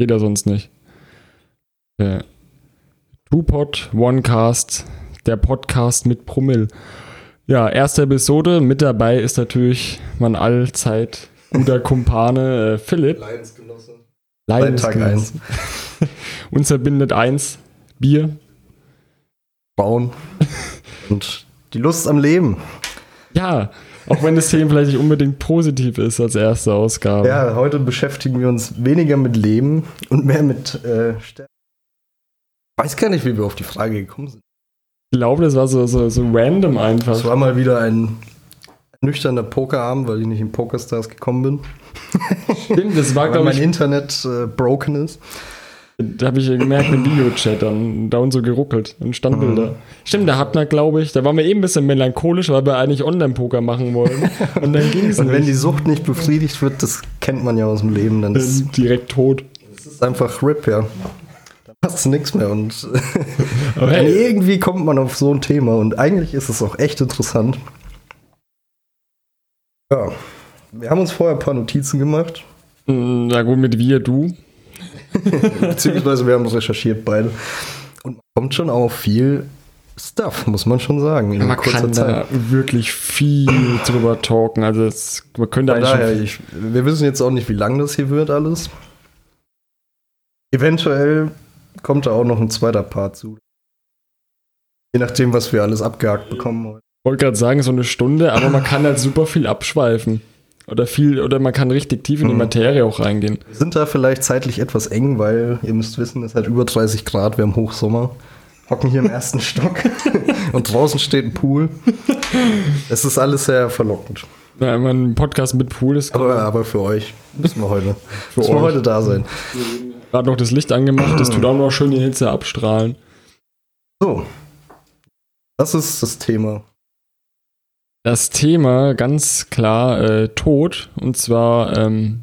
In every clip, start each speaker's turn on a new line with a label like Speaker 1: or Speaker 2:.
Speaker 1: Geht ja sonst nicht. Okay. Two-Pod, One-Cast, der Podcast mit Promille. Ja, erste Episode. Mit dabei ist natürlich mein allzeit guter Kumpane äh, Philipp.
Speaker 2: Leidensgenosse. Tag eins.
Speaker 1: Uns verbindet eins, Bier.
Speaker 2: Bauen. Und die Lust am Leben.
Speaker 1: Ja, auch wenn das Thema vielleicht nicht unbedingt positiv ist als erste Ausgabe.
Speaker 2: Ja, heute beschäftigen wir uns weniger mit Leben und mehr mit äh, Sterben. Ich weiß gar nicht, wie wir auf die Frage gekommen sind.
Speaker 1: Ich glaube, das war so, so, so random
Speaker 2: Es
Speaker 1: einfach.
Speaker 2: war mal wieder ein nüchterner Pokerabend, weil ich nicht in Pokerstars gekommen bin.
Speaker 1: Stimmt, das war,
Speaker 2: Weil
Speaker 1: glaube
Speaker 2: mein
Speaker 1: ich,
Speaker 2: Internet äh, broken ist.
Speaker 1: Da habe ich gemerkt, im Videochat dann da und so geruckelt und Standbilder.
Speaker 2: Mhm.
Speaker 1: Stimmt, da hat man, glaube ich, da waren wir eben ein bisschen melancholisch, weil wir eigentlich Online-Poker machen wollten. Und dann ging es
Speaker 2: Und wenn die
Speaker 1: nicht.
Speaker 2: Sucht nicht befriedigt wird, das kennt man ja aus dem Leben, dann ist
Speaker 1: direkt tot.
Speaker 2: es einfach RIP, ja. Da passt nichts mehr und
Speaker 1: hey,
Speaker 2: irgendwie kommt man auf so ein Thema und eigentlich ist es auch echt interessant. Ja, wir haben uns vorher ein paar Notizen gemacht,
Speaker 1: na gut, mit wir, du.
Speaker 2: Beziehungsweise wir haben recherchiert beide. Und kommt schon auf viel Stuff, muss man schon sagen, in
Speaker 1: Man kann da wirklich viel drüber talken. Also es, man könnte
Speaker 2: Von
Speaker 1: eigentlich
Speaker 2: daher, ich, wir wissen jetzt auch nicht, wie lang das hier wird alles. Eventuell kommt da auch noch ein zweiter Part zu. Je nachdem, was wir alles abgehakt bekommen heute.
Speaker 1: wollte gerade sagen, so eine Stunde, aber man kann halt super viel abschweifen. Oder viel, oder man kann richtig tief in die
Speaker 2: Mhm.
Speaker 1: Materie auch reingehen.
Speaker 2: Wir sind da vielleicht zeitlich etwas eng, weil ihr müsst wissen, es hat über 30 Grad, wir haben Hochsommer. Hocken hier im ersten Stock und draußen steht ein Pool. Es ist alles sehr verlockend.
Speaker 1: Ja, immer ein Podcast mit Pool ist
Speaker 2: Aber, aber für euch müssen wir heute,
Speaker 1: Für
Speaker 2: müssen wir heute da sein.
Speaker 1: gerade noch das Licht angemacht, das tut auch noch schön die Hitze abstrahlen.
Speaker 2: So, das ist das Thema.
Speaker 1: Das Thema ganz klar äh, Tod und zwar, ähm,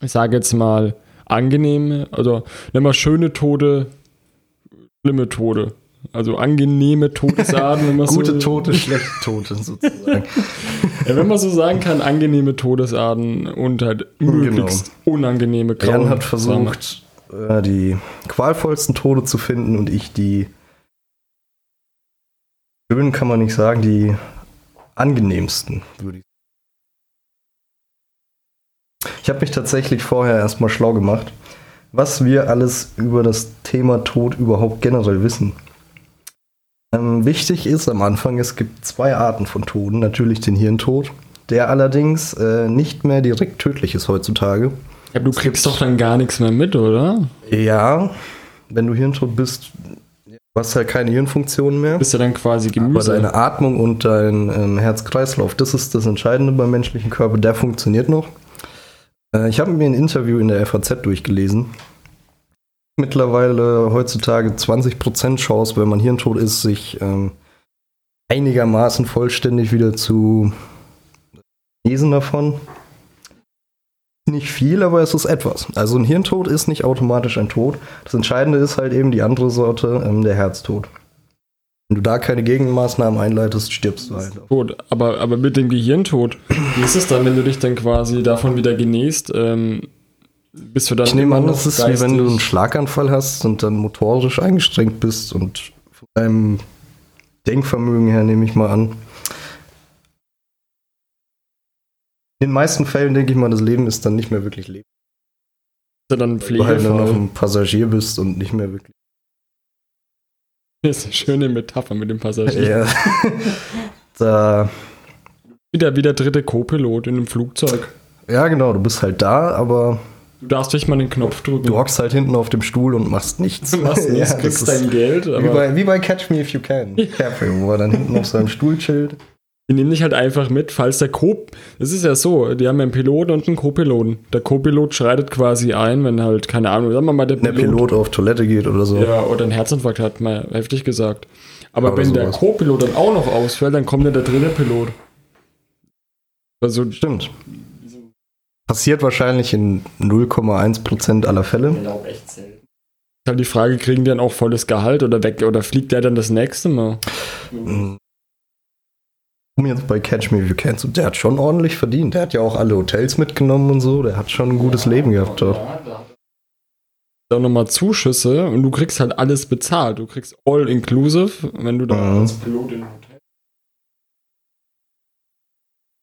Speaker 1: ich sage jetzt mal angenehme, also nennen wir schöne Tode, schlimme Tode. Also angenehme Todesarten, wenn man
Speaker 2: Gute
Speaker 1: so,
Speaker 2: Tote, schlechte Tote sozusagen.
Speaker 1: Ja, wenn man so sagen kann, angenehme Todesarten und halt möglichst unangenehme
Speaker 2: Jan
Speaker 1: graue
Speaker 2: hat versucht, äh, die qualvollsten Tode zu finden und ich die schönen kann man nicht sagen, die angenehmsten, würde ich Ich habe mich tatsächlich vorher erstmal schlau gemacht, was wir alles über das Thema Tod überhaupt generell wissen. Ähm, wichtig ist am Anfang, es gibt zwei Arten von Toden. Natürlich den Hirntod, der allerdings äh, nicht mehr direkt tödlich ist heutzutage.
Speaker 1: Ja, du kriegst doch dann gar nichts mehr mit, oder?
Speaker 2: Ja, wenn du hirntot bist, du hast halt keine Hirnfunktionen mehr.
Speaker 1: Du bist ja dann quasi
Speaker 2: Aber
Speaker 1: Gemüse.
Speaker 2: deine Atmung und dein ähm, Herz-Kreislauf, das ist das Entscheidende beim menschlichen Körper, der funktioniert noch. Äh, ich habe mir ein Interview in der FAZ durchgelesen. Mittlerweile heutzutage 20% Chance, wenn man hirntot ist, sich ähm, einigermaßen vollständig wieder zu lesen davon. Nicht viel, aber es ist etwas. Also ein Hirntod ist nicht automatisch ein Tod. Das Entscheidende ist halt eben die andere Sorte, ähm, der Herztod. Wenn du da keine Gegenmaßnahmen einleitest, stirbst du halt.
Speaker 1: Gut, aber, aber mit dem Gehirntod, wie ist es dann, wenn du dich dann quasi davon wieder genähst? Ähm, bist du dann
Speaker 2: Ich nehme an,
Speaker 1: noch
Speaker 2: ist wie wenn du einen Schlaganfall hast und dann motorisch eingeschränkt bist und von deinem Denkvermögen her nehme ich mal an. In den meisten Fällen denke ich mal, das Leben ist dann nicht mehr wirklich Leben.
Speaker 1: du dann
Speaker 2: Weil du halt nur noch ein Passagier bist und nicht mehr wirklich.
Speaker 1: Das ist eine schöne Metapher mit dem Passagier.
Speaker 2: Ja. da,
Speaker 1: Wieder wie der dritte Co-Pilot in einem Flugzeug.
Speaker 2: ja, genau, du bist halt da, aber
Speaker 1: Du darfst nicht mal den Knopf drücken.
Speaker 2: du hockst halt hinten auf dem Stuhl und machst nichts.
Speaker 1: Du machst nichts,
Speaker 2: Ja,
Speaker 1: kriegst dein Geld,
Speaker 2: wie, bei, wie bei Catch Me If You Can. Carefree, wo er dann hinten auf seinem Stuhl chillt.
Speaker 1: Die nehmen dich halt einfach mit, falls der Co... Es ist ja so, die haben ja einen Piloten und einen Co-Piloten. Der Co-Pilot schreitet quasi ein, wenn halt, keine Ahnung, sagen wir mal, der
Speaker 2: Der Pilot auf Toilette geht oder so.
Speaker 1: Ja, oder einen Herzinfarkt hat, mal heftig gesagt. Aber
Speaker 2: Oder
Speaker 1: wenn der
Speaker 2: sowas.
Speaker 1: Co-Pilot dann auch noch ausfällt, dann kommt ja der dritte Pilot. Also,
Speaker 2: Stimmt. Passiert wahrscheinlich in 0,1% aller Fälle.
Speaker 1: glaube echt selten. Ist halt die Frage, kriegen die dann auch volles Gehalt oder weg oder fliegt der dann das nächste Mal?
Speaker 2: Um jetzt bei Catch Me If You Can zu, der hat schon ordentlich verdient. Der hat ja auch alle Hotels mitgenommen und so. Der hat schon ein gutes Leben gehabt dort.
Speaker 1: dann nochmal Zuschüsse und du kriegst halt alles bezahlt. Du kriegst all inclusive, wenn du da
Speaker 2: Mhm.
Speaker 1: als Pilot in Hotel.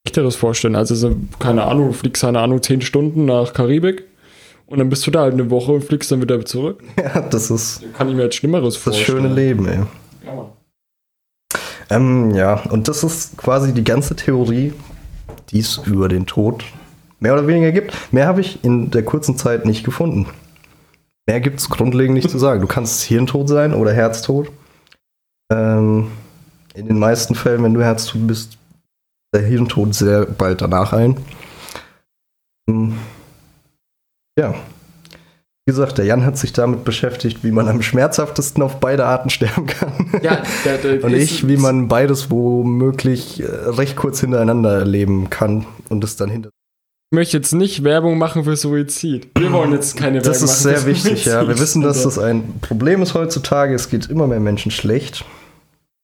Speaker 1: Ich dir das vorstellen. Also, so, keine Ahnung, du fliegst, keine Ahnung, 10 Stunden nach Karibik und dann bist du da halt eine Woche und fliegst dann wieder zurück.
Speaker 2: Ja, das ist
Speaker 1: Kann ich mir jetzt Schlimmeres
Speaker 2: das
Speaker 1: vorstellen.
Speaker 2: schöne Leben, ey. Ähm, ja, und das ist quasi die ganze Theorie, die es über den Tod mehr oder weniger gibt. Mehr habe ich in der kurzen Zeit nicht gefunden. Mehr gibt es grundlegend nicht zu sagen. Du kannst Hirntod sein oder Herztod. Ähm, in den meisten Fällen, wenn du Herztod bist, der Hirntod sehr bald danach ein. Ähm, ja. Wie gesagt, der Jan hat sich damit beschäftigt, wie man am schmerzhaftesten auf beide Arten sterben kann.
Speaker 1: Ja, der, der
Speaker 2: Und
Speaker 1: ist-
Speaker 2: ich, wie man beides womöglich äh, recht kurz hintereinander erleben kann und es dann hinter.
Speaker 1: Ich möchte jetzt nicht Werbung machen für Suizid. Wir wollen jetzt keine
Speaker 2: Das
Speaker 1: Werbung
Speaker 2: ist
Speaker 1: machen.
Speaker 2: sehr
Speaker 1: für
Speaker 2: wichtig, ja. Wir
Speaker 1: Suizid.
Speaker 2: wissen, dass das ein Problem ist heutzutage. Es geht immer mehr Menschen schlecht.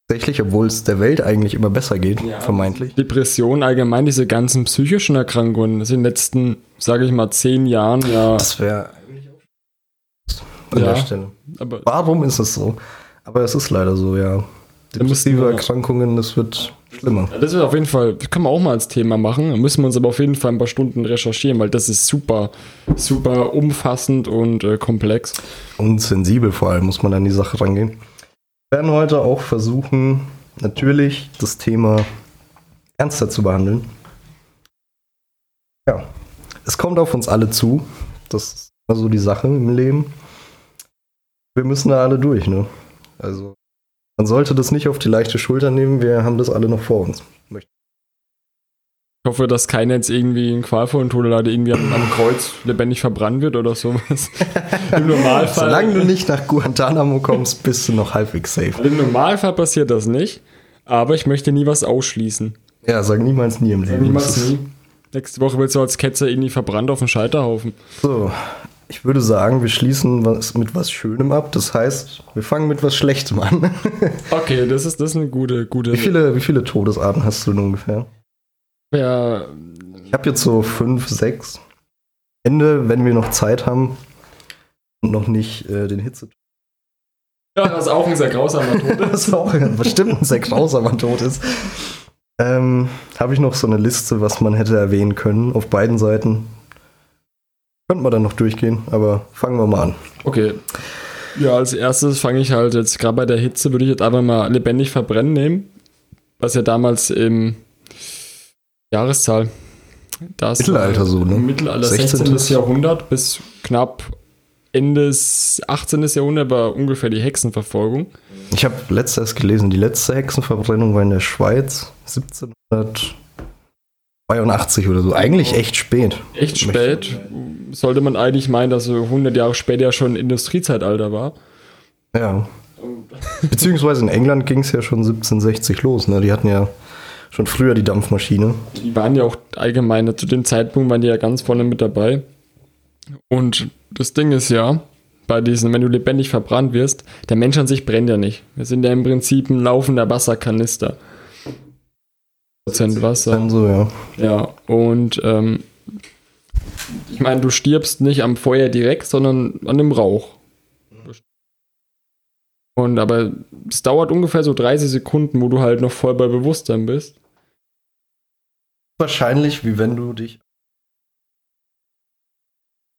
Speaker 2: Tatsächlich, obwohl es der Welt eigentlich immer besser geht,
Speaker 1: Ja.
Speaker 2: vermeintlich.
Speaker 1: Depression, allgemein diese ganzen psychischen Erkrankungen, das in den letzten, sage ich mal, zehn Jahren, ja.
Speaker 2: Das wäre an
Speaker 1: Ja.
Speaker 2: der Stelle. Warum ist es so? Aber es ist leider so, ja. Depressive Erkrankungen, das wird schlimmer.
Speaker 1: das ist auf jeden Fall, das können wir auch mal als Thema machen. Da müssen wir uns aber auf jeden Fall ein paar Stunden recherchieren, weil das ist super, super umfassend und äh, komplex.
Speaker 2: Und sensibel vor allem muss man an die Sache rangehen. Wir werden heute auch versuchen, natürlich das Thema ernster zu behandeln. Ja, es kommt auf uns alle zu. Das ist immer so die Sache im Leben. Wir müssen da alle durch, ne? Also, man sollte das nicht auf die leichte Schulter nehmen. Wir haben das alle noch vor uns.
Speaker 1: Ich hoffe, dass keiner jetzt irgendwie in qualvollen Tode leider irgendwie am, Kreuz lebendig verbrannt wird oder sowas. Im Normalfall.
Speaker 2: Solange du nicht nach Guantanamo kommst, bist du noch halbwegs safe.
Speaker 1: Im Normalfall passiert das nicht, aber ich möchte nie was ausschließen.
Speaker 2: Ja, sag niemals nie im Leben.
Speaker 1: Niemals nie. Nächste Woche wird so als Ketzer irgendwie verbrannt auf dem Scheiterhaufen.
Speaker 2: So, ich würde sagen, wir schließen was mit was Schönem ab. Das heißt, wir fangen mit was Schlechtem an.
Speaker 1: Okay, das ist, das ist eine gute, gute.
Speaker 2: wie, viele, wie viele Todesarten hast du denn ungefähr?
Speaker 1: Ja,
Speaker 2: Ich habe jetzt so fünf, sechs. Ende, wenn wir noch Zeit haben und noch nicht äh, den Hitze.
Speaker 1: ja, das ist auch ein sehr grausamer Tod.
Speaker 2: Das auch bestimmt ein sehr grausamer Tod ist. Ähm, habe ich noch so eine Liste, was man hätte erwähnen können auf beiden Seiten. Könnten wir dann noch durchgehen, aber fangen wir mal an.
Speaker 1: Okay. Ja, als erstes fange ich halt jetzt, gerade bei der Hitze, würde ich jetzt einfach mal lebendig verbrennen nehmen. Was ja damals im Jahreszahl. Das
Speaker 2: Mittelalter so, ne?
Speaker 1: Mittelalter
Speaker 2: 16.
Speaker 1: 16. Jahrhundert bis knapp Ende des 18. Jahrhundert war ungefähr die Hexenverfolgung.
Speaker 2: Ich habe letztes gelesen, die letzte Hexenverbrennung war in der Schweiz 1782 oder so. Eigentlich echt spät.
Speaker 1: Echt spät. Sollte man eigentlich meinen, dass so 100 Jahre später ja schon Industriezeitalter war.
Speaker 2: Ja. Beziehungsweise in England ging es ja schon 1760 los. Ne? Die hatten ja schon früher die Dampfmaschine.
Speaker 1: Die waren ja auch allgemein, zu dem Zeitpunkt waren die ja ganz vorne mit dabei. Und das Ding ist ja, bei diesen, wenn du lebendig verbrannt wirst, der Mensch an sich brennt ja nicht. Wir sind ja im Prinzip ein laufender Wasserkanister. Prozent Wasser.
Speaker 2: So, ja.
Speaker 1: Ja, und ähm, ich meine, du stirbst nicht am Feuer direkt, sondern an dem Rauch. Und aber es dauert ungefähr so 30 Sekunden, wo du halt noch voll bei Bewusstsein bist.
Speaker 2: Wahrscheinlich, wie wenn du dich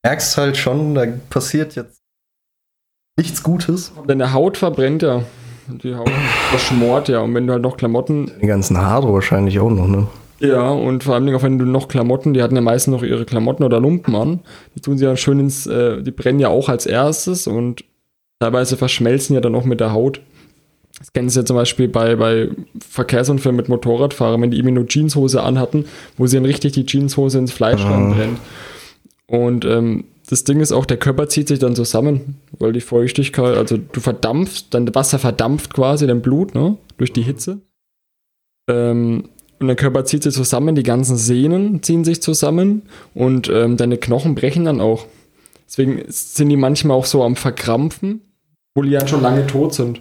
Speaker 2: merkst halt schon, da passiert jetzt nichts Gutes.
Speaker 1: Deine Haut verbrennt ja. Die Haut verschmort ja. Und wenn du halt noch Klamotten.
Speaker 2: Die ganzen Haare wahrscheinlich auch noch, ne?
Speaker 1: Ja, und vor allem auch wenn du noch Klamotten, die hatten ja meistens noch ihre Klamotten oder Lumpen an. Die tun sie ja schön ins. Äh, die brennen ja auch als erstes und teilweise verschmelzen ja dann auch mit der Haut. Das kennen sie ja zum Beispiel bei, bei Verkehrsunfällen mit Motorradfahrern, wenn die irgendwie nur Jeanshose anhatten, wo sie dann richtig die Jeanshose ins Fleisch
Speaker 2: Ah.
Speaker 1: reinbrennt. Und ähm, das Ding ist auch, der Körper zieht sich dann zusammen, weil die Feuchtigkeit, also du verdampfst, dein Wasser verdampft quasi dein Blut, ne? Durch die Hitze. Ähm, und der Körper zieht sich zusammen, die ganzen Sehnen ziehen sich zusammen und ähm, deine Knochen brechen dann auch. Deswegen sind die manchmal auch so am Verkrampfen, wo die ja schon lange tot sind.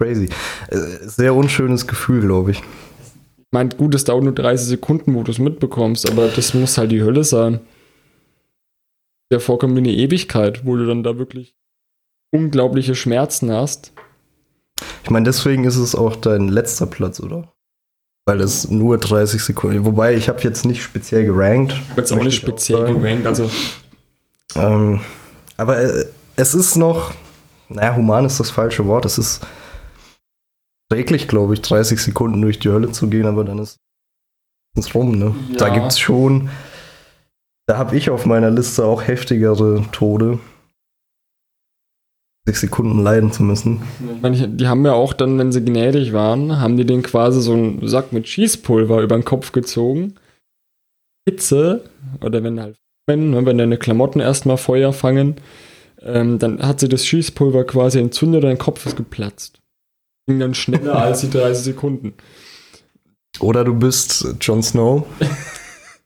Speaker 2: Crazy. Äh, Sehr unschönes Gefühl, glaube ich.
Speaker 1: Ich meine, gut, es dauert nur 30 Sekunden, wo du es mitbekommst, aber das muss halt die Hölle sein. ja vorkommen wie eine Ewigkeit, wo du dann da wirklich unglaubliche Schmerzen hast.
Speaker 2: Ich meine, deswegen ist es auch dein letzter Platz, oder? Weil es nur 30 Sekunden. Wobei, ich habe jetzt nicht speziell gerankt.
Speaker 1: Ich habe jetzt auch nicht speziell gerankt, also.
Speaker 2: Ähm, aber äh, es ist noch, naja, human ist das falsche Wort. Es ist träglich, glaube ich, 30 Sekunden durch die Hölle zu gehen, aber dann ist es rum, ne?
Speaker 1: Ja.
Speaker 2: Da gibt es schon, da habe ich auf meiner Liste auch heftigere Tode. 60 Sekunden leiden zu müssen.
Speaker 1: Ich meine, die haben ja auch dann, wenn sie gnädig waren, haben die den quasi so einen Sack mit Schießpulver über den Kopf gezogen. Hitze, oder wenn halt, wenn, ne, wenn deine Klamotten erstmal Feuer fangen, ähm, dann hat sie das Schießpulver quasi entzündet und dein Kopf ist geplatzt. Ging dann schneller als die 30 Sekunden.
Speaker 2: Oder du bist Jon Snow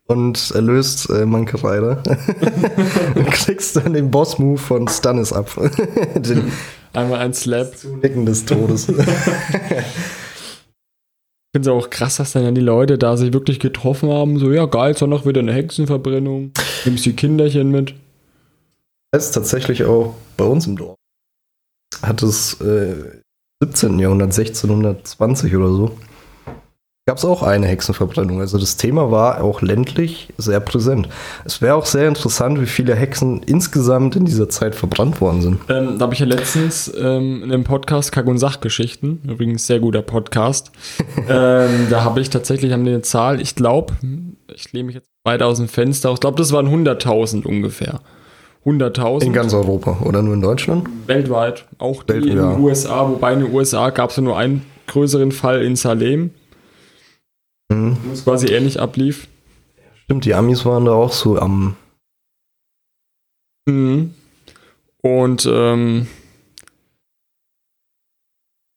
Speaker 2: und erlöst äh, Monkey Rider und kriegst dann den Boss-Move von Stannis ab. den
Speaker 1: Einmal ein Slap.
Speaker 2: Nicken des Todes.
Speaker 1: Ich finde es auch krass, dass dann ja die Leute da sich wirklich getroffen haben. So, ja, geil, Sonntag wieder eine Hexenverbrennung. Nimmst die Kinderchen mit.
Speaker 2: Das ist tatsächlich auch bei uns im Dorf. Hat es äh, 17. Jahrhundert, 1620 oder so, gab es auch eine Hexenverbrennung. Also das Thema war auch ländlich sehr präsent. Es wäre auch sehr interessant, wie viele Hexen insgesamt in dieser Zeit verbrannt worden sind.
Speaker 1: Ähm, da habe ich ja letztens ähm, in einem Podcast Kack- und Sachgeschichten, übrigens sehr guter Podcast, ähm, da habe ich tatsächlich haben eine Zahl, ich glaube, ich lehne mich jetzt weit aus dem Fenster aus, ich glaube, das waren 100.000 ungefähr. 100.000.
Speaker 2: In ganz Europa oder nur in Deutschland?
Speaker 1: Weltweit. Auch die
Speaker 2: Welt-
Speaker 1: in
Speaker 2: ja.
Speaker 1: den USA, wobei in den USA gab es ja nur einen größeren Fall in Salem,
Speaker 2: Mhm.
Speaker 1: wo es quasi ähnlich ablief.
Speaker 2: Stimmt, die Amis waren da auch so am.
Speaker 1: Mhm. Und ähm,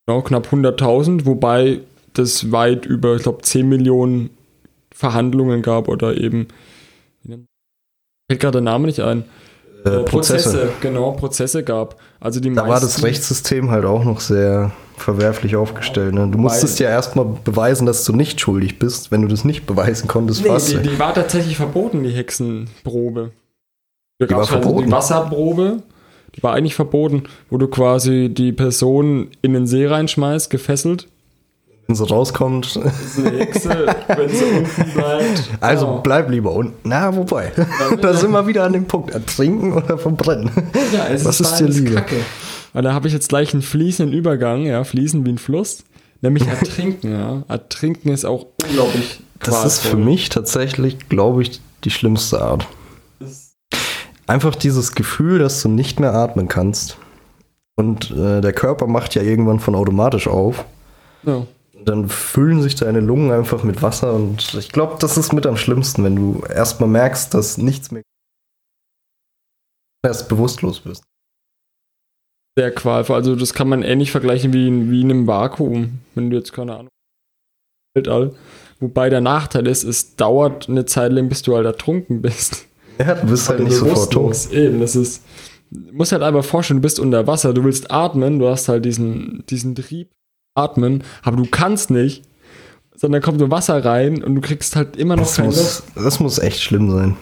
Speaker 1: genau, knapp 100.000, wobei das weit über, ich glaube, 10 Millionen Verhandlungen gab oder eben, fällt gerade der Name nicht ein.
Speaker 2: Äh, Prozesse.
Speaker 1: genau, Prozesse gab. Also die
Speaker 2: Da war das
Speaker 1: meisten-
Speaker 2: Rechtssystem halt auch noch sehr verwerflich aufgestellt. Ne? Du musstest ja erstmal beweisen, dass du nicht schuldig bist. Wenn du das nicht beweisen konntest,
Speaker 1: Nee,
Speaker 2: warst
Speaker 1: die, die war tatsächlich verboten, die Hexenprobe. Da
Speaker 2: Die war
Speaker 1: gab's also
Speaker 2: verboten?
Speaker 1: Die Wasserprobe, die war eigentlich verboten, wo du quasi die Person in den See reinschmeißt, gefesselt.
Speaker 2: Wenn sie rauskommt.
Speaker 1: Das ist eine Hexe, wenn sie unten bleibt.
Speaker 2: Also
Speaker 1: Genau.
Speaker 2: bleib lieber unten. Na, wobei. da sind wir wieder an dem Punkt. Ertrinken oder verbrennen.
Speaker 1: ja, es
Speaker 2: was ist dir
Speaker 1: beides
Speaker 2: lieber?
Speaker 1: Kacke. Weil da habe ich jetzt gleich einen fließenden Übergang, ja, fließen wie ein Fluss. Nämlich ertrinken, ja. Ertrinken ist auch unglaublich
Speaker 2: Das ist für mich tatsächlich, glaube ich, die schlimmste Art. Einfach dieses Gefühl, dass du nicht mehr atmen kannst. Und äh, der Körper macht ja irgendwann von automatisch auf.
Speaker 1: Ja.
Speaker 2: Dann füllen sich deine Lungen einfach mit Wasser und ich glaube, das ist mit am schlimmsten, wenn du erstmal merkst, dass nichts mehr erst bewusstlos bist.
Speaker 1: Sehr qualvoll. Also das kann man ähnlich vergleichen wie in, wie in einem Vakuum, wenn du jetzt keine Ahnung. Weltall. Wobei der Nachteil ist, es dauert eine Zeit lang, bis du halt ertrunken bist.
Speaker 2: Ja, du bist halt nicht sofort tot.
Speaker 1: Eben, das ist. Du musst halt einfach vorstellen, du bist unter Wasser, du willst atmen, du hast halt diesen, diesen Trieb, atmen, aber du kannst nicht, sondern kommt nur Wasser rein und du kriegst halt immer noch
Speaker 2: Das
Speaker 1: keine
Speaker 2: muss, das muss echt schlimm sein.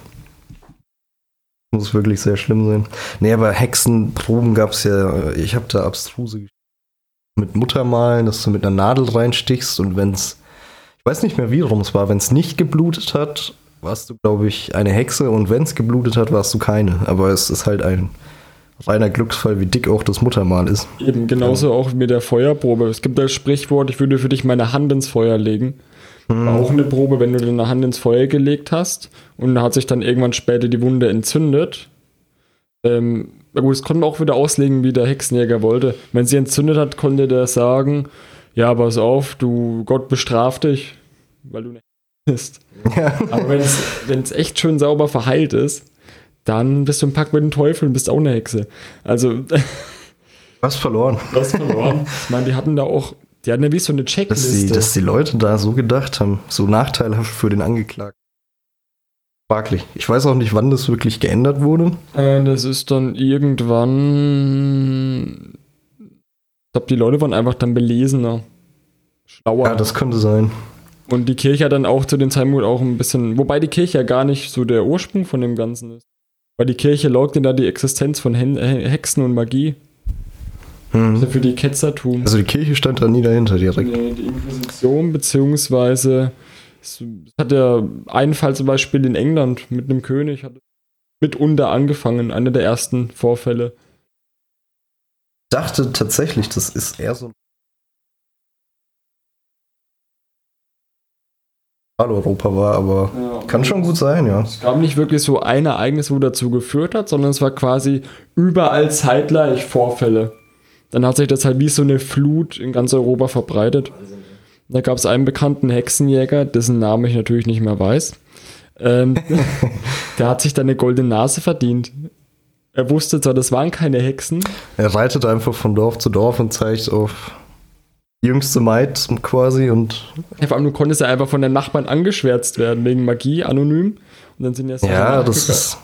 Speaker 2: Muss wirklich sehr schlimm sein. Nee, aber Hexenproben gab es ja, ich habe da abstruse Geschichten mit Muttermalen, dass du mit einer Nadel reinstichst und wenn es, ich weiß nicht mehr wie rum es war, wenn es nicht geblutet hat, warst du, glaube ich, eine Hexe und wenn es geblutet hat, warst du keine. Aber es ist halt ein reiner Glücksfall, wie dick auch das Muttermal ist.
Speaker 1: Eben, genauso auch mit der Feuerprobe. Es gibt das Sprichwort, ich würde für dich meine Hand ins Feuer legen. War auch eine Probe, wenn du deine Hand ins Feuer gelegt hast und hat sich dann irgendwann später die Wunde entzündet. Ähm, na gut, das konnte man auch wieder auslegen, wie der Hexenjäger wollte. Wenn sie entzündet hat, konnte der sagen, ja, pass auf, du Gott bestraft dich, weil du eine Hexe bist.
Speaker 2: Ja.
Speaker 1: Aber wenn es echt schön sauber verheilt ist, dann bist du im Pakt mit dem Teufel und bist auch eine Hexe. Also,
Speaker 2: Was verloren.
Speaker 1: Hast verloren. Ich meine, die hatten da auch, die hatten ja wie so eine
Speaker 2: Dass die,
Speaker 1: Checkliste.
Speaker 2: dass die Leute da so gedacht haben, so nachteilhaft für den Angeklagten. Fraglich. Ich weiß auch nicht, wann das wirklich geändert wurde.
Speaker 1: Äh, das ist dann irgendwann. Ich glaube, die Leute waren einfach dann belesener. Schlauer.
Speaker 2: Ja, das könnte sein.
Speaker 1: Und die Kirche hat dann auch zu dem Zeitpunkt auch ein bisschen. Wobei die Kirche ja gar nicht so der Ursprung von dem Ganzen ist. Weil die Kirche leugnet da die Existenz von Hexen und Magie. Ja
Speaker 2: Mhm.
Speaker 1: für die Ketzertum.
Speaker 2: Also die Kirche stand da nie dahinter direkt.
Speaker 1: Nee, die Inquisition, beziehungsweise es hat ja einen Fall zum Beispiel in England mit einem König, hat mitunter angefangen, einer der ersten Vorfälle.
Speaker 2: Ich dachte tatsächlich, das ist eher so Europa war, aber kann schon gut sein, ja.
Speaker 1: Es gab nicht wirklich so ein Ereignis, wo dazu geführt hat, sondern es war quasi überall zeitgleich Vorfälle. Dann hat sich das halt wie so eine Flut in ganz Europa verbreitet. Da gab es einen bekannten Hexenjäger, dessen Namen ich natürlich nicht mehr weiß. Ähm, der hat sich dann eine goldene Nase verdient. Er wusste zwar, das waren keine Hexen,
Speaker 2: Er reitet einfach von Dorf zu Dorf und zeigt auf jüngste Maid quasi und
Speaker 1: vor allem du konntest ja einfach von den Nachbarn angeschwärzt werden wegen Magie, anonym. Und dann sind ja
Speaker 2: ja, das ist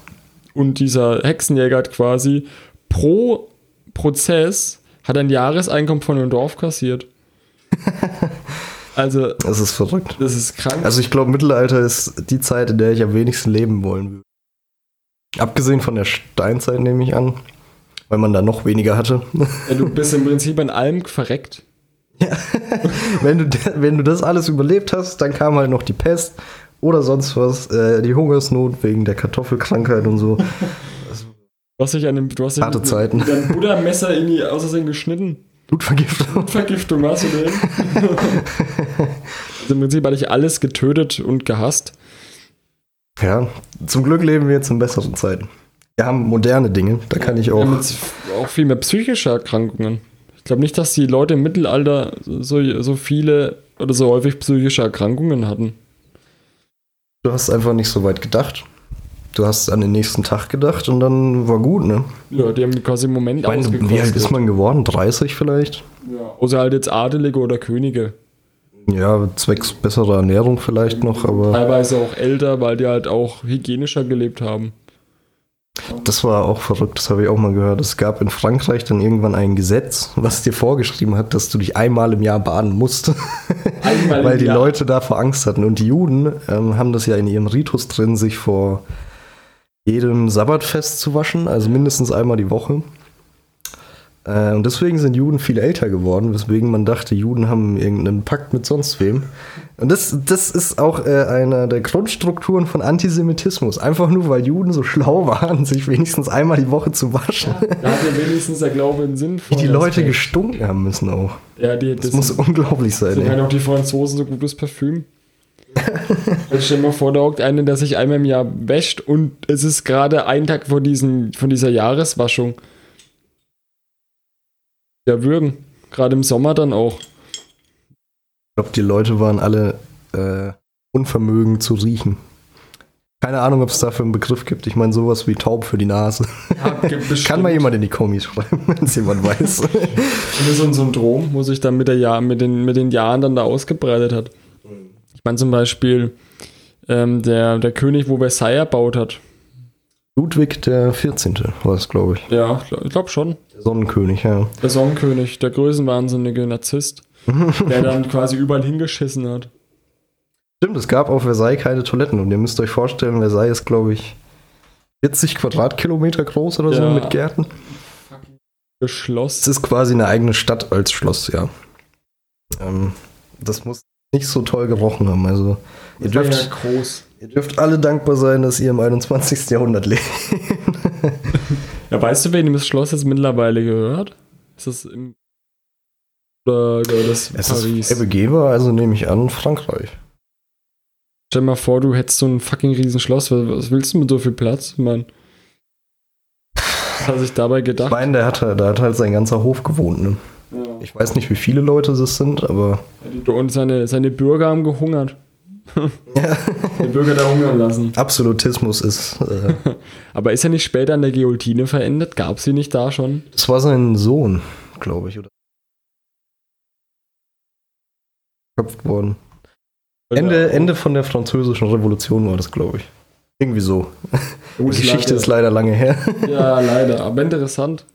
Speaker 1: Und dieser Hexenjäger hat quasi pro Prozess hat ein Jahreseinkommen von einem Dorf kassiert. also,
Speaker 2: das ist verrückt.
Speaker 1: das ist krank.
Speaker 2: Also ich glaube, Mittelalter ist die Zeit, in der ich am wenigsten leben wollen würde. Abgesehen von der Steinzeit nehme ich an, weil man da noch weniger hatte.
Speaker 1: Ja, du bist im Prinzip an allem verreckt.
Speaker 2: wenn, du, wenn du das alles überlebt hast, dann kam halt noch die Pest oder sonst was, äh, die Hungersnot wegen der Kartoffelkrankheit und so.
Speaker 1: Du hast dich an dem, du hast dich
Speaker 2: Harte Zeiten.
Speaker 1: mit Buddha-Messer in die Außersehen geschnitten.
Speaker 2: Blutvergiftung.
Speaker 1: Vergiftung, hast du den? also im Prinzip hatte ich alles getötet und gehasst.
Speaker 2: Ja, zum Glück leben wir jetzt in besseren Zeiten. Wir haben moderne Dinge, da kann ich
Speaker 1: Wir
Speaker 2: auch.
Speaker 1: haben jetzt auch viel mehr psychische Erkrankungen. Ich glaube nicht, dass die Leute im Mittelalter so, so viele oder so häufig psychische Erkrankungen hatten.
Speaker 2: Du hast einfach nicht so weit gedacht. Du hast an den nächsten Tag gedacht und dann war gut, ne?
Speaker 1: Ja, die haben quasi im Moment
Speaker 2: Ich meine, wie alt ist man geworden? 30 vielleicht?
Speaker 1: Ja. Außer halt jetzt Adelige oder Könige.
Speaker 2: Ja, zwecks besserer Ernährung vielleicht noch, aber
Speaker 1: Teilweise auch älter, weil die halt auch hygienischer gelebt haben.
Speaker 2: das war auch verrückt, das habe ich auch mal gehört. Es gab in Frankreich dann irgendwann ein Gesetz, was dir vorgeschrieben hat, dass du dich einmal im Jahr baden musst,
Speaker 1: Einmal im
Speaker 2: weil die
Speaker 1: Jahr.
Speaker 2: Leute davor Angst hatten. Und die Juden ähm, haben das ja in ihrem Ritus drin, sich vor jedem Sabbatfest zu waschen, also mindestens einmal die Woche. Äh, und deswegen sind Juden viel älter geworden, weswegen man dachte, Juden haben irgendeinen Pakt mit sonst wem. Und das, das ist auch äh, einer der Grundstrukturen von Antisemitismus. Einfach nur, weil Juden so schlau waren, sich wenigstens einmal die Woche zu waschen.
Speaker 1: Da hat ja wenigstens der Glaube einen Sinn
Speaker 2: Wie die Leute gestunken haben müssen auch.
Speaker 1: Ja, die,
Speaker 2: Das, muss unglaublich sein.
Speaker 1: sind
Speaker 2: Ey.
Speaker 1: halt auch die Franzosen so gutes Parfüm. Stell dir mal vor, da hockt einer, der sich einmal im Jahr wäscht und es ist gerade ein Tag vor, diesen, von dieser Jahreswaschung. Ja, würgen. Gerade im Sommer dann auch.
Speaker 2: Ich glaube, die Leute waren alle äh, unvermögen zu riechen. Keine Ahnung, ob es dafür einen Begriff gibt. Ich meine, sowas wie taub für die Nase. Kann mal jemand in die Kommis schreiben, wenn es jemand weiß.
Speaker 1: Das ist so ein Syndrom, wo sich dann mit, der Jahr, mit, den, mit den Jahren dann da ausgebreitet hat. Meine zum Beispiel ähm, der, der König, wo Versailles erbaut hat.
Speaker 2: Ludwig der 14. war es, glaube ich.
Speaker 1: Ja, ich glaube glaub schon.
Speaker 2: Der Sonnenkönig, ja.
Speaker 1: Der Sonnenkönig, der größenwahnsinnige Narzisst, der dann quasi überall hingeschissen hat.
Speaker 2: Stimmt, es gab auf Versailles keine Toiletten und ihr müsst euch vorstellen, Versailles ist, glaube ich, 40 Quadratkilometer groß oder so
Speaker 1: Ja.
Speaker 2: mit Gärten. Es
Speaker 1: Geschlossen.
Speaker 2: ist quasi eine eigene Stadt als Schloss, ja. Ähm, das muss nicht so toll gerochen haben. Also, ihr dürft,
Speaker 1: ja groß.
Speaker 2: ihr dürft alle dankbar sein, dass ihr im 21. Jahrhundert lebt.
Speaker 1: Ja, weißt du, wem das Schloss jetzt mittlerweile gehört? Ist das im. Oder gehört das
Speaker 2: Es
Speaker 1: Paris?
Speaker 2: ist frei begehbar, also nehme ich an, Frankreich.
Speaker 1: Stell dir mal vor, du hättest so ein fucking riesen Schloss. Was, willst du mit so viel Platz? Ich mein, was hat sich dabei
Speaker 2: Ich
Speaker 1: gedacht?
Speaker 2: meine, der hat, da hat halt sein ganzer Hof gewohnt. Ne? Ich weiß nicht, wie viele Leute das sind, aber
Speaker 1: Und seine, seine Bürger haben gehungert.
Speaker 2: Ja.
Speaker 1: Die Bürger da hungern lassen.
Speaker 2: Absolutismus ist. Äh,
Speaker 1: Aber ist er nicht später an der Guillotine verendet? Gab sie nicht da schon?
Speaker 2: das war sein Sohn, glaube ich, oder? Geköpft worden. Ende. Ende von der französischen Revolution war das, glaube ich. Irgendwie so. Die Geschichte
Speaker 1: leider-
Speaker 2: ist leider lange her.
Speaker 1: Ja, leider. Aber interessant.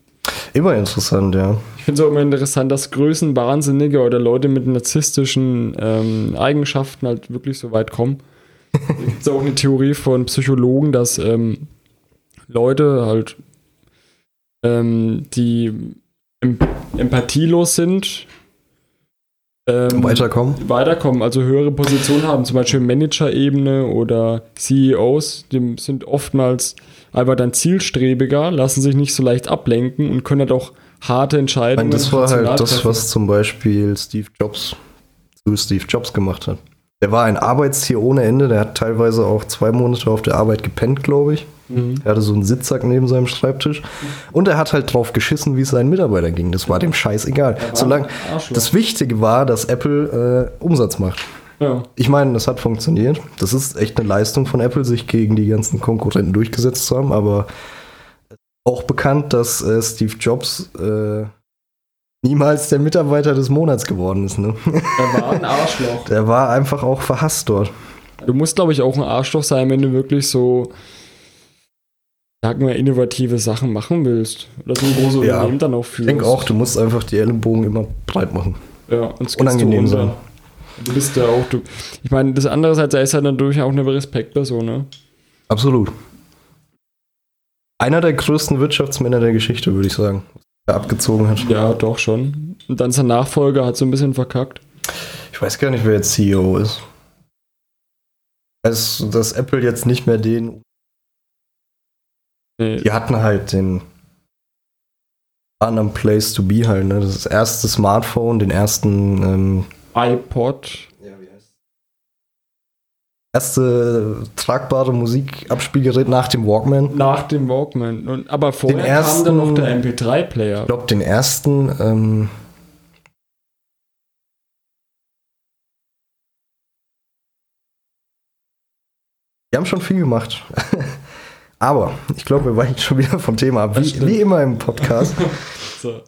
Speaker 2: Immer interessant, ja.
Speaker 1: Ich finde es auch immer interessant, dass Größenwahnsinnige oder Leute mit narzisstischen ähm, Eigenschaften halt wirklich so weit kommen. Es gibt auch eine Theorie von Psychologen, dass ähm, Leute halt, ähm, die em empathielos sind,
Speaker 2: ähm, weiterkommen.
Speaker 1: Weiterkommen, also höhere Positionen haben, zum Beispiel Manager-Ebene oder CEOs, die sind oftmals einfach dann zielstrebiger, lassen sich nicht so leicht ablenken und können halt auch harte Entscheidungen.
Speaker 2: das war halt das, was zum Beispiel Steve Jobs zu Steve Jobs gemacht hat. Der war ein Arbeitstier ohne Ende, der hat teilweise auch zwei Monate auf der Arbeit gepennt, glaube ich. Mhm. Er hatte so einen Sitzsack neben seinem Schreibtisch. Und er hat halt drauf geschissen, wie es seinen Mitarbeitern ging. Das war dem Scheiß egal. Solange das Wichtige war, dass Apple äh, Umsatz macht. Ja. Ich meine, das hat funktioniert. Das ist echt eine Leistung von Apple, sich gegen die ganzen Konkurrenten durchgesetzt zu haben, aber auch bekannt, dass äh, Steve Jobs äh, niemals der Mitarbeiter des Monats geworden ist. Ne?
Speaker 1: Der war ein Arschloch.
Speaker 2: Der war einfach auch verhasst dort.
Speaker 1: Du musst, glaube ich, auch ein Arschloch sein, wenn du wirklich so, sagen wir, innovative Sachen machen willst. Oder so ein großes ja. Unternehmen dann auch führst.
Speaker 2: Ich denke auch, du musst einfach die Ellenbogen immer breit machen.
Speaker 1: Ja, und Unangenehm sein. Du bist ja auch, du. Ich meine, das andererseits, er ist halt natürlich auch eine Respektperson, ne?
Speaker 2: Absolut. Einer der größten Wirtschaftsmänner der Geschichte, würde ich sagen. Der abgezogen hat.
Speaker 1: Ja, doch schon. Und dann sein Nachfolger hat so ein bisschen verkackt.
Speaker 2: Ich weiß gar nicht, wer jetzt CEO ist. Also, dass Apple jetzt nicht mehr den. Nee. Die hatten halt den anderen Place to be halt, ne? Das erste Smartphone, den ersten ähm,
Speaker 1: iPod
Speaker 2: erste tragbare Musikabspielgerät nach dem Walkman.
Speaker 1: Nach dem Walkman. Und, aber vorher den ersten, kam dann noch der MP3-Player.
Speaker 2: Ich glaube, den ersten. Ähm, die haben schon viel gemacht. aber ich glaube, wir weichen schon wieder vom Thema ab. Wie, wie immer im Podcast. so.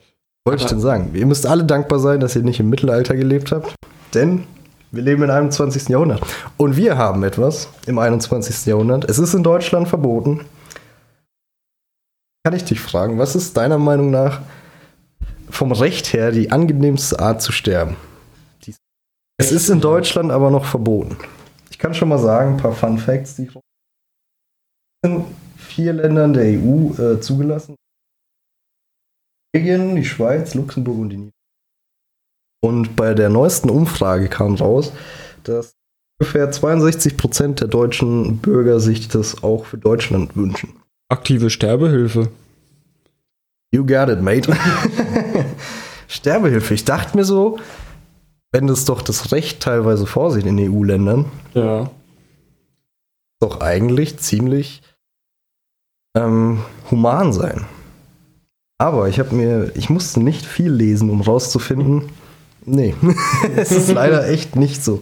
Speaker 2: Wollte ich denn sagen? Ihr müsst alle dankbar sein, dass ihr nicht im Mittelalter gelebt habt. Denn wir leben im 21. Jahrhundert. Und wir haben etwas im 21. Jahrhundert. Es ist in Deutschland verboten. Kann ich dich fragen, was ist deiner Meinung nach vom Recht her die angenehmste Art zu sterben? Es ist in Deutschland aber noch verboten. Ich kann schon mal sagen, ein paar Fun Facts, die in vier Ländern der EU äh, zugelassen. Belgien, die Schweiz, Luxemburg und die Niederlande. Und bei der neuesten Umfrage kam raus, dass ungefähr 62 Prozent der deutschen Bürger sich das auch für Deutschland wünschen.
Speaker 1: Aktive Sterbehilfe.
Speaker 2: You got it, mate. Sterbehilfe. Ich dachte mir so, wenn das doch das Recht teilweise vorsieht in EU-Ländern,
Speaker 1: ja.
Speaker 2: doch eigentlich ziemlich ähm, human sein. Aber ich habe mir, ich musste nicht viel lesen, um rauszufinden, Nee, es ist leider echt nicht so.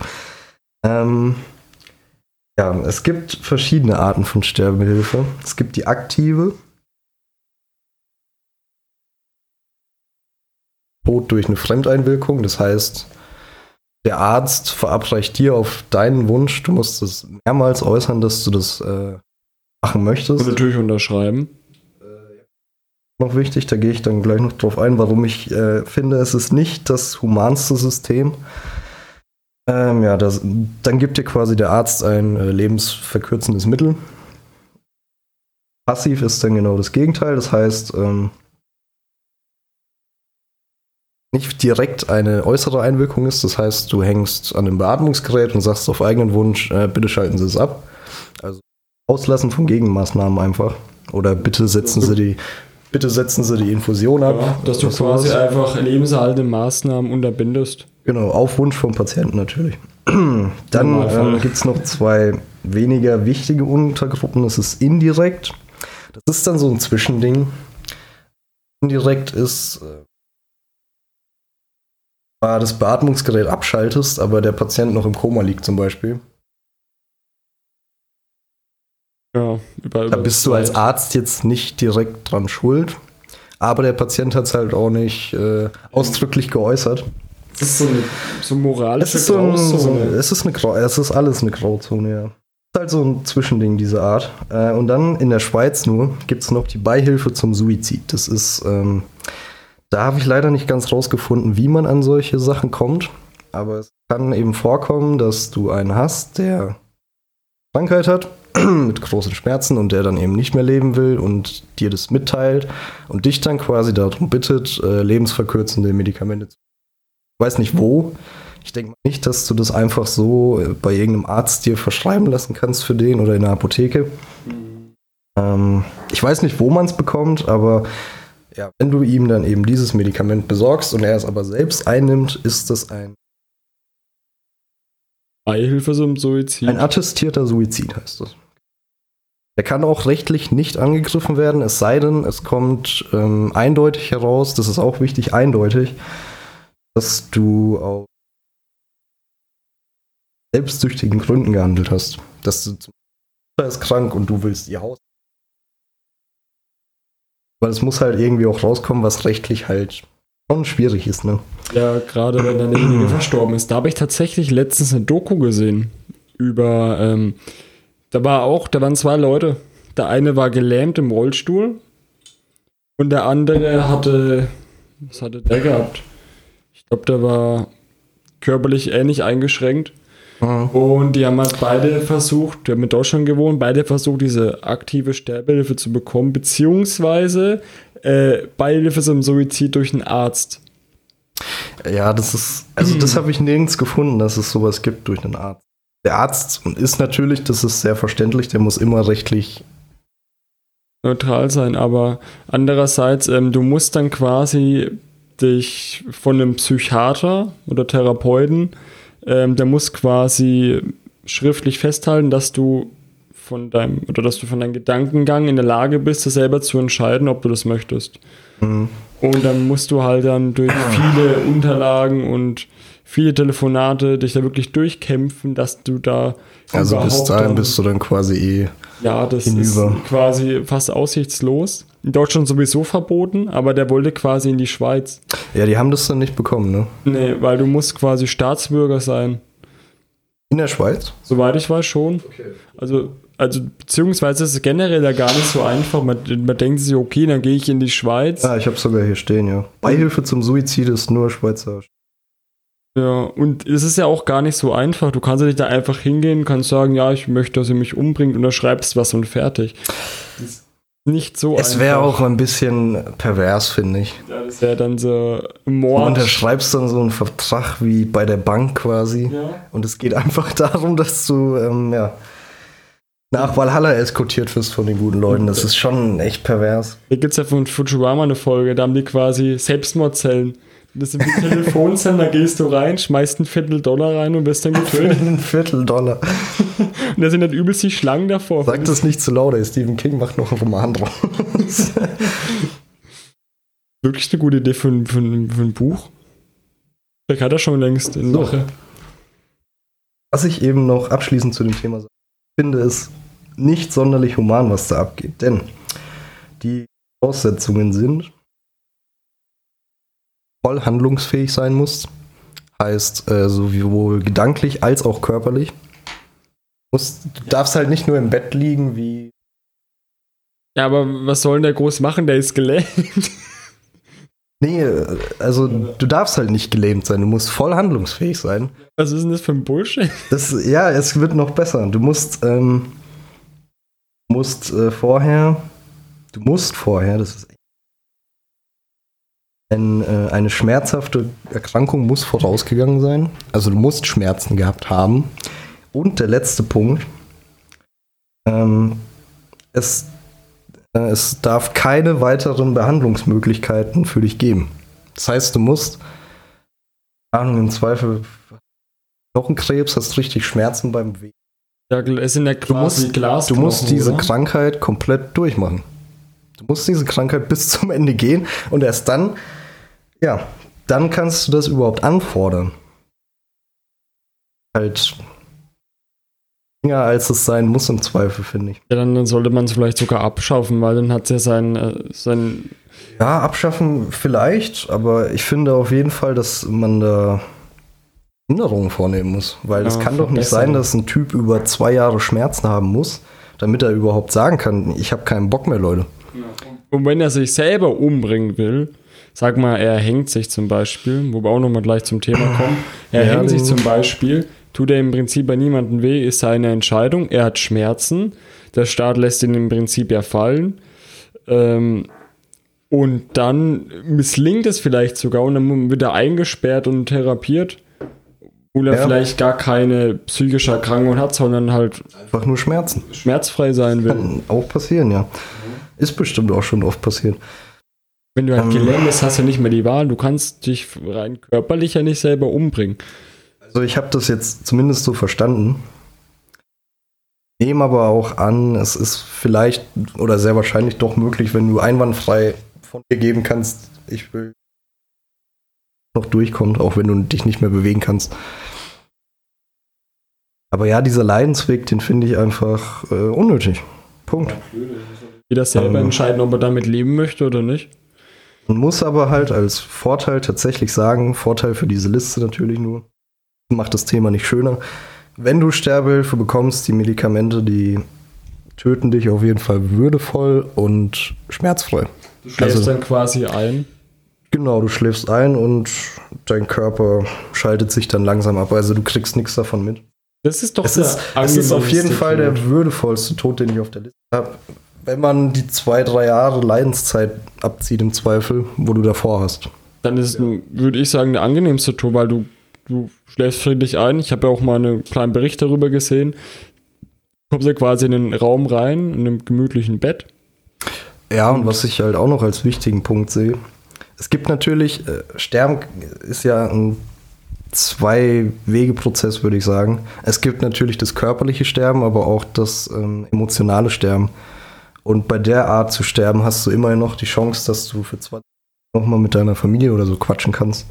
Speaker 2: Ähm, ja, es gibt verschiedene Arten von Sterbehilfe. Es gibt die aktive. Tod durch eine Fremdeinwirkung. Das heißt, der Arzt verabreicht dir auf deinen Wunsch, du musst es mehrmals äußern, dass du das äh, machen möchtest.
Speaker 1: Und natürlich unterschreiben
Speaker 2: noch wichtig, da gehe ich dann gleich noch drauf ein, warum ich äh, finde, es ist nicht das humanste System. Ähm, ja, das, dann gibt dir quasi der Arzt ein äh, lebensverkürzendes Mittel. Passiv ist dann genau das Gegenteil, das heißt, ähm, nicht direkt eine äußere Einwirkung ist, das heißt, du hängst an dem Beatmungsgerät und sagst auf eigenen Wunsch, äh, bitte schalten Sie es ab. Also auslassen von Gegenmaßnahmen einfach. Oder bitte setzen Sie die bitte setzen Sie die Infusion ab. Ja,
Speaker 1: dass du quasi einfach lebenserhaltende Maßnahmen unterbindest.
Speaker 2: Genau, auf Wunsch vom Patienten natürlich. Dann ähm, gibt es noch zwei weniger wichtige Untergruppen. Das ist indirekt. Das ist dann so ein Zwischending. Indirekt ist, äh, das Beatmungsgerät abschaltest, aber der Patient noch im Koma liegt zum Beispiel.
Speaker 1: Ja,
Speaker 2: über, da bist du als Arzt jetzt nicht direkt dran schuld, aber der Patient hat es halt auch nicht äh, ausdrücklich geäußert.
Speaker 1: Es ist so eine so moralische
Speaker 2: es ist so ein, Grauzone. es, ist eine, es ist alles eine Grauzone, ja. Es ist halt so ein Zwischending, diese Art. Äh, und dann in der Schweiz nur gibt es noch die Beihilfe zum Suizid. Das ist, ähm, da habe ich leider nicht ganz rausgefunden, wie man an solche Sachen kommt. Aber es kann eben vorkommen, dass du einen hast, der Krankheit hat mit großen Schmerzen und der dann eben nicht mehr leben will und dir das mitteilt und dich dann quasi darum bittet, äh, lebensverkürzende Medikamente zu. Ich weiß nicht wo. Ich denke nicht, dass du das einfach so äh, bei irgendeinem Arzt dir verschreiben lassen kannst für den oder in der Apotheke. Mhm. Ähm, ich weiß nicht, wo man es bekommt, aber ja, wenn du ihm dann eben dieses Medikament besorgst und er es aber selbst einnimmt, ist das ein
Speaker 1: Beihilfe zum Suizid.
Speaker 2: Ein attestierter Suizid heißt das. Der kann auch rechtlich nicht angegriffen werden, es sei denn, es kommt ähm, eindeutig heraus, das ist auch wichtig, eindeutig, dass du aus selbstsüchtigen Gründen gehandelt hast. Dass du zum Mutter ist krank und du willst ihr Haus. Weil es muss halt irgendwie auch rauskommen, was rechtlich halt schon schwierig ist, ne?
Speaker 1: Ja, gerade wenn derjenige verstorben ist. Da habe ich tatsächlich letztens eine Doku gesehen über, ähm, da war auch, da waren zwei Leute. Der eine war gelähmt im Rollstuhl und der andere hatte, was hatte der gehabt? Ich glaube, der war körperlich ähnlich eingeschränkt. Mhm. Und die haben halt beide versucht, der haben in Deutschland gewohnt, beide versucht, diese aktive Sterbehilfe zu bekommen, beziehungsweise äh, Beihilfe zum Suizid durch einen Arzt.
Speaker 2: Ja, das ist, also das habe ich nirgends gefunden, dass es sowas gibt durch einen Arzt. Der Arzt ist natürlich, das ist sehr verständlich, der muss immer rechtlich
Speaker 1: neutral sein, aber andererseits, ähm, du musst dann quasi dich von einem Psychiater oder Therapeuten, ähm, der muss quasi schriftlich festhalten, dass du von deinem oder dass du von deinem Gedankengang in der Lage bist, das selber zu entscheiden, ob du das möchtest. Mhm. Und dann musst du halt dann durch viele Unterlagen und viele Telefonate dich da wirklich durchkämpfen, dass du da.
Speaker 2: Also bis dahin bist du dann quasi eh.
Speaker 1: Ja, das hinüber. ist quasi fast aussichtslos. In Deutschland sowieso verboten, aber der wollte quasi in die Schweiz.
Speaker 2: Ja, die haben das dann nicht bekommen, ne?
Speaker 1: Nee, weil du musst quasi Staatsbürger sein.
Speaker 2: In der Schweiz?
Speaker 1: Soweit ich weiß schon. Okay. Also also beziehungsweise ist es generell ja gar nicht so einfach. Man, man denkt sich, okay, dann gehe ich in die Schweiz.
Speaker 2: Ja, ich habe sogar hier stehen, ja. Beihilfe zum Suizid ist nur Schweizer.
Speaker 1: Ja, und es ist ja auch gar nicht so einfach. Du kannst ja nicht da einfach hingehen, kannst sagen, ja, ich möchte, dass ihr mich umbringt und dann schreibst was und fertig. Das ist nicht so
Speaker 2: es einfach. Es wäre auch ein bisschen pervers, finde ich.
Speaker 1: Ja, das wäre dann so Mord. Du
Speaker 2: unterschreibst dann so einen Vertrag wie bei der Bank quasi. Ja. Und es geht einfach darum, dass du, ähm, ja nach Valhalla eskortiert wirst von den guten Leuten. Das ist schon echt pervers.
Speaker 1: Hier gibt es ja von Futurama eine Folge, da haben die quasi Selbstmordzellen. Das sind wie Telefonzellen, da gehst du rein, schmeißt ein Viertel Dollar rein und wirst dann getötet.
Speaker 2: ein Viertel Dollar.
Speaker 1: und da sind dann übelst die Schlangen davor.
Speaker 2: Sag das nicht zu laut, ey. Stephen King macht noch einen Roman draus.
Speaker 1: Wirklich eine gute Idee für ein, für ein, für ein Buch. Vielleicht hat er schon längst in so.
Speaker 2: Was ich eben noch abschließend zu dem Thema sage, finde, ist nicht sonderlich human, was da abgeht. Denn die Voraussetzungen sind, voll handlungsfähig sein muss. Heißt, äh, sowohl gedanklich als auch körperlich. Du, musst, du darfst halt nicht nur im Bett liegen wie.
Speaker 1: Ja, aber was soll denn der groß machen? Der ist gelähmt.
Speaker 2: Nee, also du darfst halt nicht gelähmt sein, du musst voll handlungsfähig sein.
Speaker 1: Was ist denn das für ein Bullshit?
Speaker 2: Das, ja, es wird noch besser. Du musst, ähm, musst äh, vorher, du musst vorher, das ist ein, äh, eine schmerzhafte Erkrankung muss vorausgegangen sein. Also du musst Schmerzen gehabt haben. Und der letzte Punkt, ähm, es, äh, es darf keine weiteren Behandlungsmöglichkeiten für dich geben. Das heißt, du musst, Ahnung, im Zweifel Knochenkrebs, hast richtig Schmerzen beim Weh.
Speaker 1: Ja, es sind ja
Speaker 2: quasi du musst, du musst diese oder? Krankheit komplett durchmachen. Du musst diese Krankheit bis zum Ende gehen und erst dann, ja, dann kannst du das überhaupt anfordern. Halt länger als es sein muss im Zweifel, finde ich.
Speaker 1: Ja, dann, dann sollte man es vielleicht sogar abschaffen, weil dann hat es ja sein, äh, sein.
Speaker 2: Ja, abschaffen vielleicht, aber ich finde auf jeden Fall, dass man da Änderungen vornehmen muss. Weil es kann doch nicht sein, dass ein Typ über zwei Jahre Schmerzen haben muss, damit er überhaupt sagen kann, ich habe keinen Bock mehr, Leute.
Speaker 1: Und wenn er sich selber umbringen will, sag mal, er hängt sich zum Beispiel, wo wir auch nochmal gleich zum Thema kommen, er ja, hängt sich zum Beispiel, tut er im Prinzip bei niemandem weh, ist seine Entscheidung. Er hat Schmerzen. Der Staat lässt ihn im Prinzip ja fallen. Ähm, und dann misslingt es vielleicht sogar und dann wird er eingesperrt und therapiert, obwohl er
Speaker 2: Ja.
Speaker 1: vielleicht gar keine psychische Erkrankung hat, sondern halt
Speaker 2: Einfach nur Schmerzen.
Speaker 1: schmerzfrei sein will.
Speaker 2: Kann auch passieren, ja. Ist bestimmt auch schon oft passiert.
Speaker 1: Wenn du halt
Speaker 2: Ähm.
Speaker 1: gelähmt bist, hast du nicht mehr die Wahl. Du kannst dich rein körperlich ja nicht selber umbringen.
Speaker 2: Also ich habe das jetzt zumindest so verstanden. Nehme aber auch an, es ist vielleicht oder sehr wahrscheinlich doch möglich, wenn du einwandfrei von dir geben kannst, ich will noch durchkommt, auch wenn du dich nicht mehr bewegen kannst. Aber ja, dieser Leidensweg, den finde ich einfach äh, unnötig. Punkt.
Speaker 1: Jeder selber
Speaker 2: Ähm.
Speaker 1: entscheiden, ob er damit leben möchte oder nicht.
Speaker 2: Man muss aber halt als Vorteil tatsächlich sagen, Vorteil für diese Liste natürlich nur, macht das Thema nicht schöner. Wenn du Sterbehilfe bekommst, die Medikamente, die töten dich auf jeden Fall würdevoll und schmerzfrei.
Speaker 1: Du schläfst
Speaker 2: Also-
Speaker 1: dann quasi ein.
Speaker 2: Genau, du schläfst ein und dein Körper schaltet sich dann langsam ab. Also du kriegst nichts davon mit.
Speaker 1: Das ist doch
Speaker 2: Es ist, es ist auf jeden Fall
Speaker 1: Tod.
Speaker 2: der würdevollste Tod, den ich auf der Liste habe. Wenn man die zwei, drei Jahre Leidenszeit abzieht im Zweifel, wo du davor hast.
Speaker 1: Dann ist, ein- würde ich sagen, der angenehmste Tod, weil du, du schläfst friedlich ein. Ich habe ja auch mal einen kleinen Bericht darüber gesehen. Kommst ja quasi in den Raum rein, in einem gemütlichen Bett.
Speaker 2: Ja, und was ich halt auch noch als wichtigen Punkt sehe, es gibt natürlich, äh, Sterben ist ja ein Zwei-Wege-Prozess, würde ich sagen. Es gibt natürlich das körperliche Sterben, aber auch das ähm, emotionale Sterben. Und bei der Art zu sterben hast du immerhin noch die Chance, dass du für 20 nochmal mit deiner Familie oder so quatschen kannst.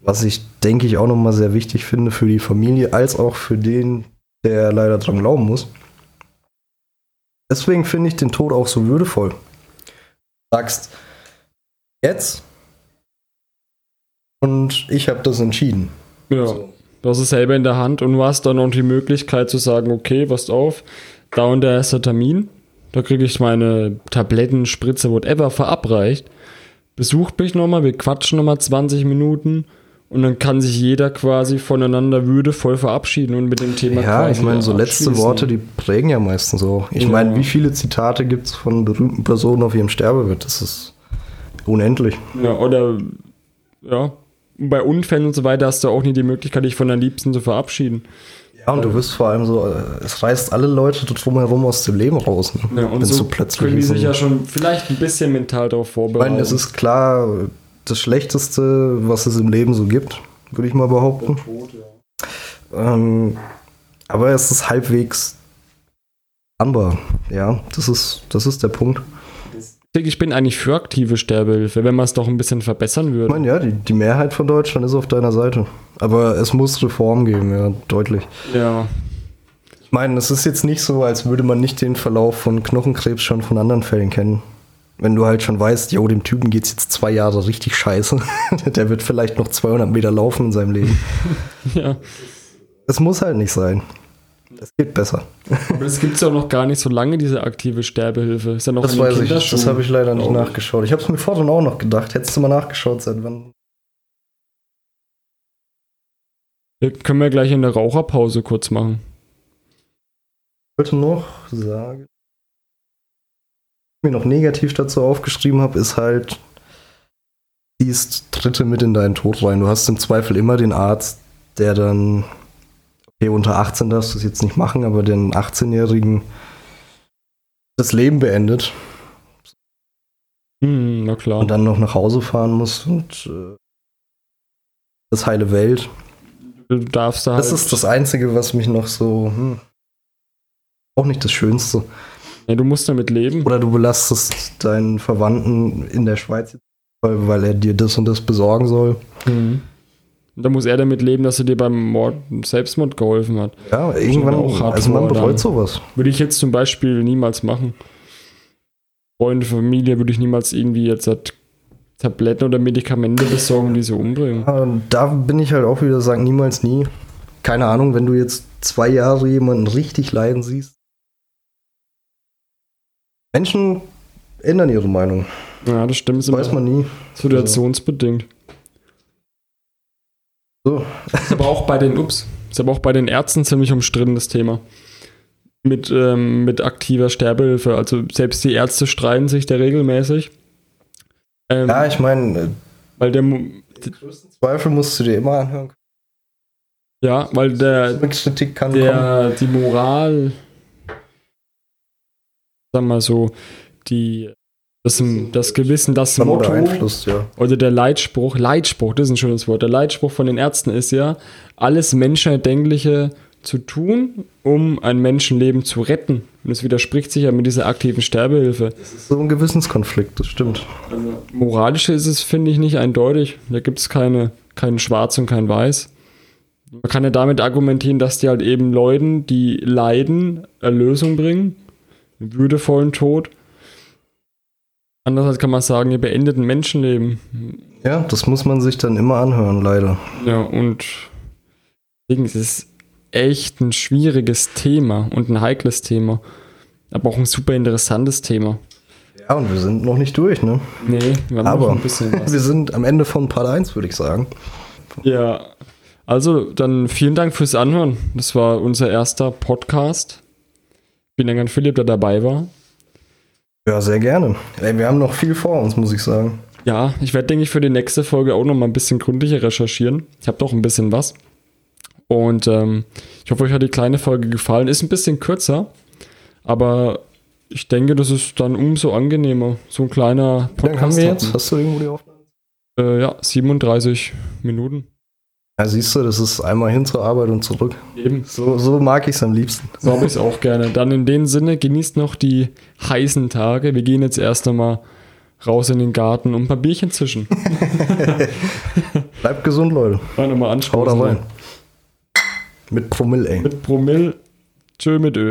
Speaker 2: Was ich, denke ich, auch nochmal sehr wichtig finde für die Familie, als auch für den, der leider dran glauben muss. Deswegen finde ich den Tod auch so würdevoll. Du sagst, jetzt und ich habe das entschieden.
Speaker 1: Ja.
Speaker 2: So.
Speaker 1: Du hast es selber in der Hand und du hast dann noch die Möglichkeit zu sagen, okay, passt auf, da und da ist der Termin, da kriege ich meine Tabletten, Spritze, whatever verabreicht. Besucht mich nochmal, wir quatschen nochmal 20 Minuten und dann kann sich jeder quasi voneinander würdevoll verabschieden und mit dem Thema
Speaker 2: Ja, ich meine, so letzte. Worte, die prägen ja meistens so. Ich
Speaker 1: Ja.
Speaker 2: meine, wie viele Zitate gibt es von berühmten Personen auf ihrem Sterbebett? Das ist unendlich.
Speaker 1: Ja, oder ja, bei Unfällen und so weiter hast du auch nie die Möglichkeit, dich von deinen Liebsten zu verabschieden.
Speaker 2: Ja, und du wirst vor allem so, äh, es reißt alle Leute drumherum aus dem Leben raus. Ne?
Speaker 1: Ja, und
Speaker 2: Wenn's
Speaker 1: so,
Speaker 2: plötzlich
Speaker 1: können die sich ja schon vielleicht ein bisschen mental darauf
Speaker 2: Ich
Speaker 1: vorbereiten.
Speaker 2: meine, es ist klar, das Schlechteste, was es im Leben so gibt, würde ich mal behaupten. Ähm, aber es ist halbwegs anbar. Ja, das ist, das ist der Punkt.
Speaker 1: Ich bin eigentlich für aktive Sterbehilfe, wenn man es doch ein bisschen verbessern
Speaker 2: Ich
Speaker 1: würde.
Speaker 2: meine, ja, die, die Mehrheit von Deutschland ist auf deiner Seite. Aber es muss Reform geben, ja, deutlich.
Speaker 1: Ja,
Speaker 2: Ich meine, es ist jetzt nicht so, als würde man nicht den Verlauf von Knochenkrebs schon von anderen Fällen kennen. Wenn du halt schon weißt, jo, dem Typen geht's jetzt zwei Jahre richtig scheiße. Der wird vielleicht noch 200 Meter laufen in seinem Leben.
Speaker 1: ja.
Speaker 2: Es muss halt nicht sein. Es geht besser.
Speaker 1: Aber es gibt es ja noch gar nicht so lange, diese aktive Sterbehilfe. Ist ja noch
Speaker 2: Das weiß ich. Das habe ich leider nicht nachgeschaut. Ich habe es mir vorhin auch noch gedacht. Hättest du mal nachgeschaut, seit wann?
Speaker 1: Ja, können wir gleich in der Raucherpause kurz machen.
Speaker 2: Ich wollte noch sagen, was ich mir noch negativ dazu aufgeschrieben habe, ist halt, ziehst Dritte mit in deinen Tod rein. Du hast im Zweifel immer den Arzt, der dann, okay, unter 18 darfst du es jetzt nicht machen, aber den 18-Jährigen das Leben beendet
Speaker 1: Hm, na klar.
Speaker 2: und dann noch nach Hause fahren muss und äh, das heile Welt.
Speaker 1: du darfst da halt,
Speaker 2: Das ist das Einzige, was mich noch so, hm, auch nicht das Schönste.
Speaker 1: ja, du musst damit leben.
Speaker 2: Oder du belastest deinen Verwandten in der Schweiz, weil, weil er dir das und das besorgen soll.
Speaker 1: Mhm. Da muss er damit leben, dass er dir beim Mord, Selbstmord geholfen hat.
Speaker 2: Ja, irgendwann,
Speaker 1: auch hart
Speaker 2: also man bereut sowas.
Speaker 1: Würde ich jetzt zum Beispiel niemals machen. Freunde, Familie würde ich niemals irgendwie jetzt halt Tabletten oder Medikamente besorgen, die sie umbringen.
Speaker 2: Da bin ich halt auch wieder sagen, niemals nie. Keine Ahnung, wenn du jetzt zwei Jahre jemanden richtig leiden siehst. Menschen ändern ihre Meinung.
Speaker 1: Ja, das stimmt.
Speaker 2: Das weiß man nie.
Speaker 1: Situationsbedingt.
Speaker 2: So.
Speaker 1: Aber auch bei den, ups, Ist aber auch bei den Ärzten ziemlich umstritten, das Thema. Mit, ähm, mit aktiver Sterbehilfe. Also selbst die Ärzte streiten sich da regelmäßig.
Speaker 2: Ähm, ja, ich meine,
Speaker 1: weil der
Speaker 2: die größten Zweifel musst du dir immer anhören.
Speaker 1: Ja, weil der, der die Moral, sag mal so, die das, das Gewissen, das
Speaker 2: Motto ja.
Speaker 1: oder der Leitspruch, Leitspruch, das ist ein schönes Wort, der Leitspruch von den Ärzten ist ja, alles Menschendenkliche zu tun, um ein Menschenleben zu retten. Und es widerspricht sich ja mit dieser aktiven Sterbehilfe.
Speaker 2: Das ist so ein Gewissenskonflikt, das stimmt.
Speaker 1: Also, moralisch ist es, finde ich, nicht eindeutig. Da gibt es keine, kein Schwarz und kein Weiß. Man kann ja damit argumentieren, dass die halt eben Leuten, die leiden, Erlösung bringen, einen würdevollen Tod. Andererseits kann man sagen, ihr beendet ein Menschenleben.
Speaker 2: Ja, das muss man sich dann immer anhören, leider.
Speaker 1: Ja, und deswegen ist es echt ein schwieriges Thema und ein heikles Thema. Aber auch ein super interessantes Thema.
Speaker 2: Ja, und wir sind noch nicht durch, ne?
Speaker 1: Nee,
Speaker 2: wir haben Aber noch ein bisschen was. wir sind am Ende von Part 1, würde ich sagen.
Speaker 1: Ja, also dann vielen Dank fürs Anhören. Das war unser erster Podcast. Vielen Dank an Philipp, der dabei war.
Speaker 2: Ja, sehr gerne. Ey, wir haben noch viel vor uns, muss ich sagen.
Speaker 1: Ja, ich werde, denke ich, für die nächste Folge auch noch mal ein bisschen gründlicher recherchieren. Ich habe doch ein bisschen was. Und ähm, ich hoffe, euch hat die kleine Folge gefallen. Ist ein bisschen kürzer, aber ich denke, das ist dann umso angenehmer. So ein kleiner
Speaker 2: Podcast. haben wir jetzt? Hast du irgendwo die Aufnahme?
Speaker 1: Äh, ja, 37 Minuten.
Speaker 2: Ja, siehst du, das ist einmal hin zur Arbeit und zurück.
Speaker 1: Eben.
Speaker 2: So, so mag ich es am liebsten.
Speaker 1: So habe ich es auch gerne. Dann in dem Sinne, genießt noch die heißen Tage. Wir gehen jetzt erst einmal raus in den Garten und ein paar Bierchen zischen.
Speaker 2: Bleibt gesund, Leute.
Speaker 1: Mal nochmal anschauen.
Speaker 2: Haut rein. Mit Promille, ey.
Speaker 1: Mit Promille. Tschö mit Ö.